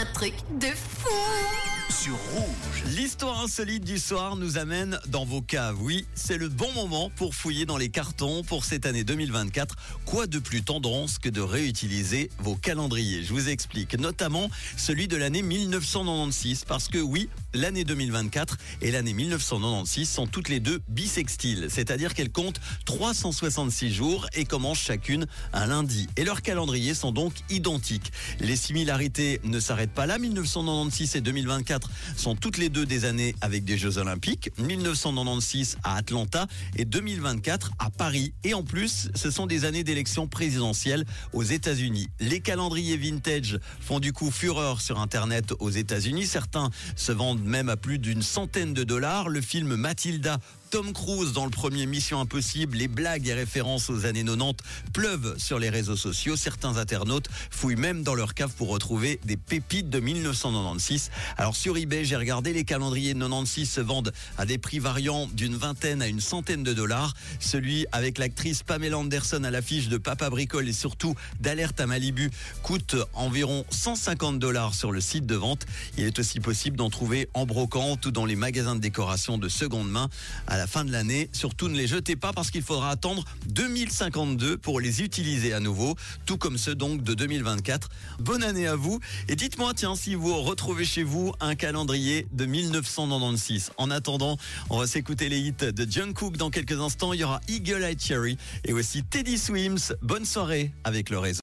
un truc de fou sur Rouge. L'histoire insolite du soir nous amène dans vos caves. Oui, c'est le bon moment pour fouiller dans les cartons pour cette année 2024. Quoi de plus tendance que de réutiliser vos calendriers? Je vous explique, notamment celui de l'année 1996, parce que oui, l'année 2024 et l'année 1996 sont toutes les deux bisextiles, c'est-à-dire qu'elles comptent 366 jours et commencent chacune un lundi. Et leurs calendriers sont donc identiques. Les similarités ne s'arrêtent pas là. 1996 et 2024 sont toutes les deux des années avec des Jeux Olympiques. 1996 à Atlanta et 2024 à Paris. Et en plus, ce sont des années d'élections présidentielles aux États-Unis. Les calendriers vintage font du coup fureur sur Internet aux États-Unis. Certains se vendent même à plus d'une centaine de dollars. Le film Matilda Tom Cruise dans le premier Mission Impossible, les blagues et références aux années 90 pleuvent sur les réseaux sociaux. Certains internautes fouillent même dans leur cave pour retrouver des pépites de 1996. Alors sur eBay, j'ai regardé les calendriers de 96 se vendent à des prix variant d'une vingtaine à une centaine de dollars. Celui avec l'actrice Pamela Anderson à l'affiche de Papa Bricole et surtout d'Alerte à Malibu coûte environ 150 dollars sur le site de vente. Il est aussi possible d'en trouver en brocante ou dans les magasins de décoration de seconde main la fin de l'année. Surtout ne les jetez pas parce qu'il faudra attendre 2052 pour les utiliser à nouveau, tout comme ceux donc de 2024. Bonne année à vous et dites-moi tiens si vous retrouvez chez vous un calendrier de 1996. En attendant, on va s'écouter les hits de Jungkook dans quelques instants. Il y aura Eagle Eye Cherry et aussi Teddy Swims. Bonne soirée avec le réseau.